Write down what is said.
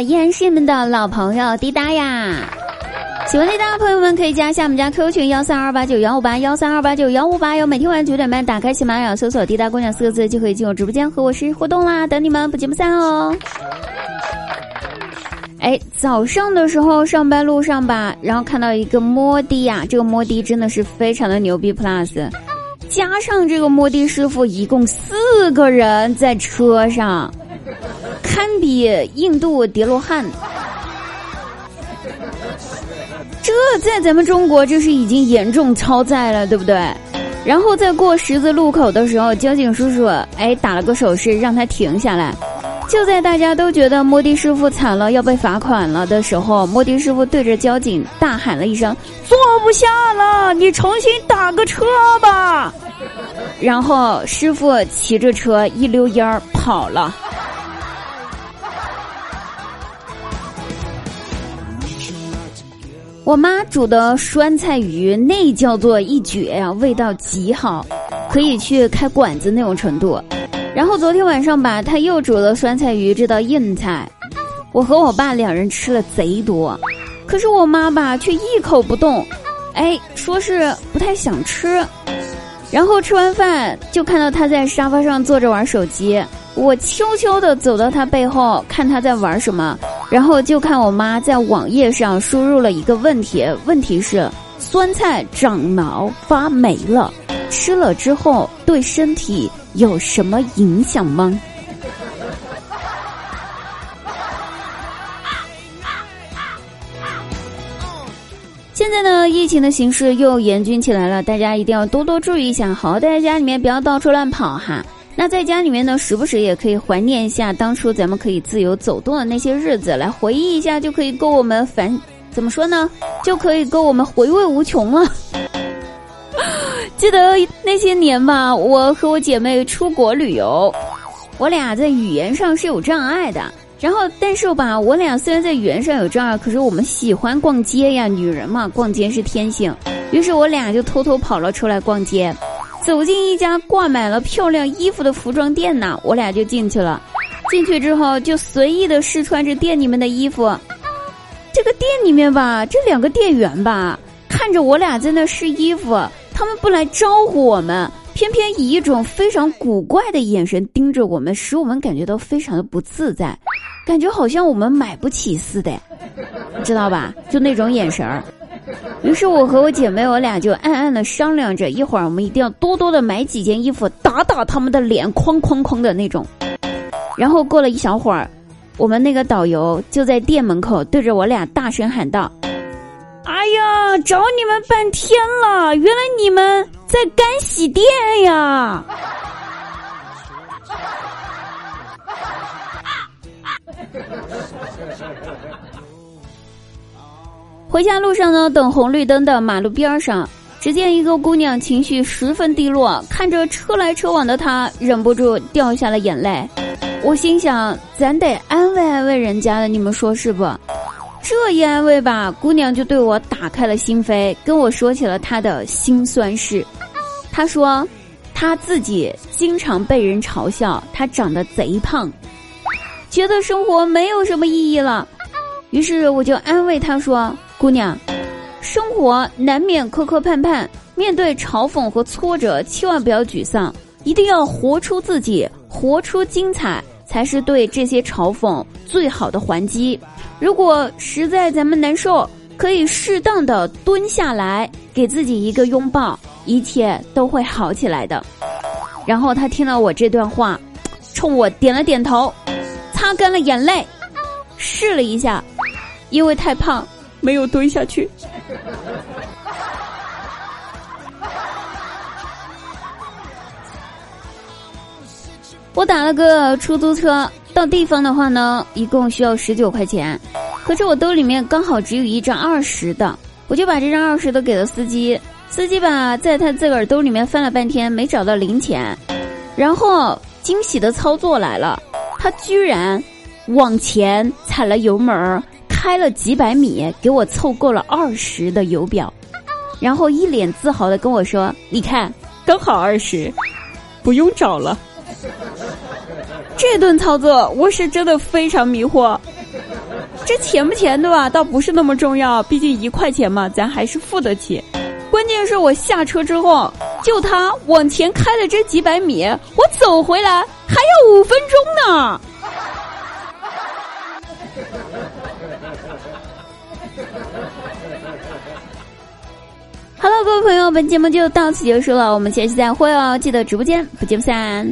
依然是你们的老朋友滴答呀。喜欢滴答的朋友们可以加一下我们家 QQ 群幺三二八九幺五八幺三二八九幺五八哟。每天晚上九点半打开喜马拉雅搜索“滴答姑娘”四个字就可以进入直播间和我实时互动啦，等你们不见不散哦。哎，早上的时候上班路上吧，然后看到一个摩的呀，这个摩的真的是非常的牛逼 plus，加上这个摩的师傅，一共四个人在车上，堪比印度叠罗汉。这在咱们中国就是已经严重超载了，对不对？然后在过十字路口的时候，交警叔叔哎打了个手势让他停下来。就在大家都觉得摩的师傅惨了要被罚款了的时候，摩的师傅对着交警大喊了一声：“坐不下了，你重新打个车吧。”然后师傅骑着车一溜烟儿跑了。我妈煮的酸菜鱼那叫做一绝呀，味道极好，可以去开馆子那种程度。然后昨天晚上吧，她又煮了酸菜鱼这道硬菜，我和我爸两人吃了贼多，可是我妈吧却一口不动，哎，说是不太想吃。然后吃完饭就看到她在沙发上坐着玩手机，我悄悄的走到她背后看她在玩什么，然后就看我妈在网页上输入了一个问题，问题是酸菜长毛发霉了，吃了之后对身体。有什么影响吗？现在呢，疫情的形势又严峻起来了，大家一定要多多注意一下，好好待在家里面，不要到处乱跑哈。那在家里面呢，时不时也可以怀念一下当初咱们可以自由走动的那些日子，来回忆一下，就可以够我们反怎么说呢？就可以够我们回味无穷了。记得那些年吧，我和我姐妹出国旅游，我俩在语言上是有障碍的。然后，但是吧，我俩虽然在语言上有障碍，可是我们喜欢逛街呀，女人嘛，逛街是天性。于是我俩就偷偷跑了出来逛街，走进一家挂满了漂亮衣服的服装店呢，我俩就进去了。进去之后，就随意的试穿着店里面的衣服。这个店里面吧，这两个店员吧，看着我俩在那试衣服。他们不来招呼我们，偏偏以一种非常古怪的眼神盯着我们，使我们感觉到非常的不自在，感觉好像我们买不起似的，知道吧？就那种眼神儿。于是我和我姐妹，我俩就暗暗的商量着，一会儿我们一定要多多的买几件衣服，打打他们的脸，哐哐哐的那种。然后过了一小会儿，我们那个导游就在店门口对着我俩大声喊道。哎呀，找你们半天了，原来你们在干洗店呀！回家路上呢，等红绿灯的马路边上，只见一个姑娘情绪十分低落，看着车来车往的她，忍不住掉下了眼泪。我心想，咱得安慰安慰人家的，你们说是不？这一安慰吧，姑娘就对我打开了心扉，跟我说起了她的辛酸事。她说，她自己经常被人嘲笑，她长得贼胖，觉得生活没有什么意义了。于是我就安慰她说：“姑娘，生活难免磕磕绊绊，面对嘲讽和挫折，千万不要沮丧，一定要活出自己，活出精彩。”才是对这些嘲讽最好的还击。如果实在咱们难受，可以适当的蹲下来，给自己一个拥抱，一切都会好起来的。然后他听了我这段话，冲我点了点头，擦干了眼泪，试了一下，因为太胖，没有蹲下去。我打了个出租车，到地方的话呢，一共需要十九块钱。可是我兜里面刚好只有一张二十的，我就把这张二十的给了司机。司机吧，在他自个儿兜里面翻了半天，没找到零钱。然后惊喜的操作来了，他居然往前踩了油门，开了几百米，给我凑够了二十的油表，然后一脸自豪的跟我说：“你看，刚好二十，不用找了。”这顿操作我是真的非常迷惑，这钱不钱对吧？倒不是那么重要，毕竟一块钱嘛，咱还是付得起。关键是我下车之后，就他往前开了这几百米，我走回来还要五分钟呢。Hello，，各位朋友，本节目就到此结束了，我们下期再会哦！记得直播间不见不散。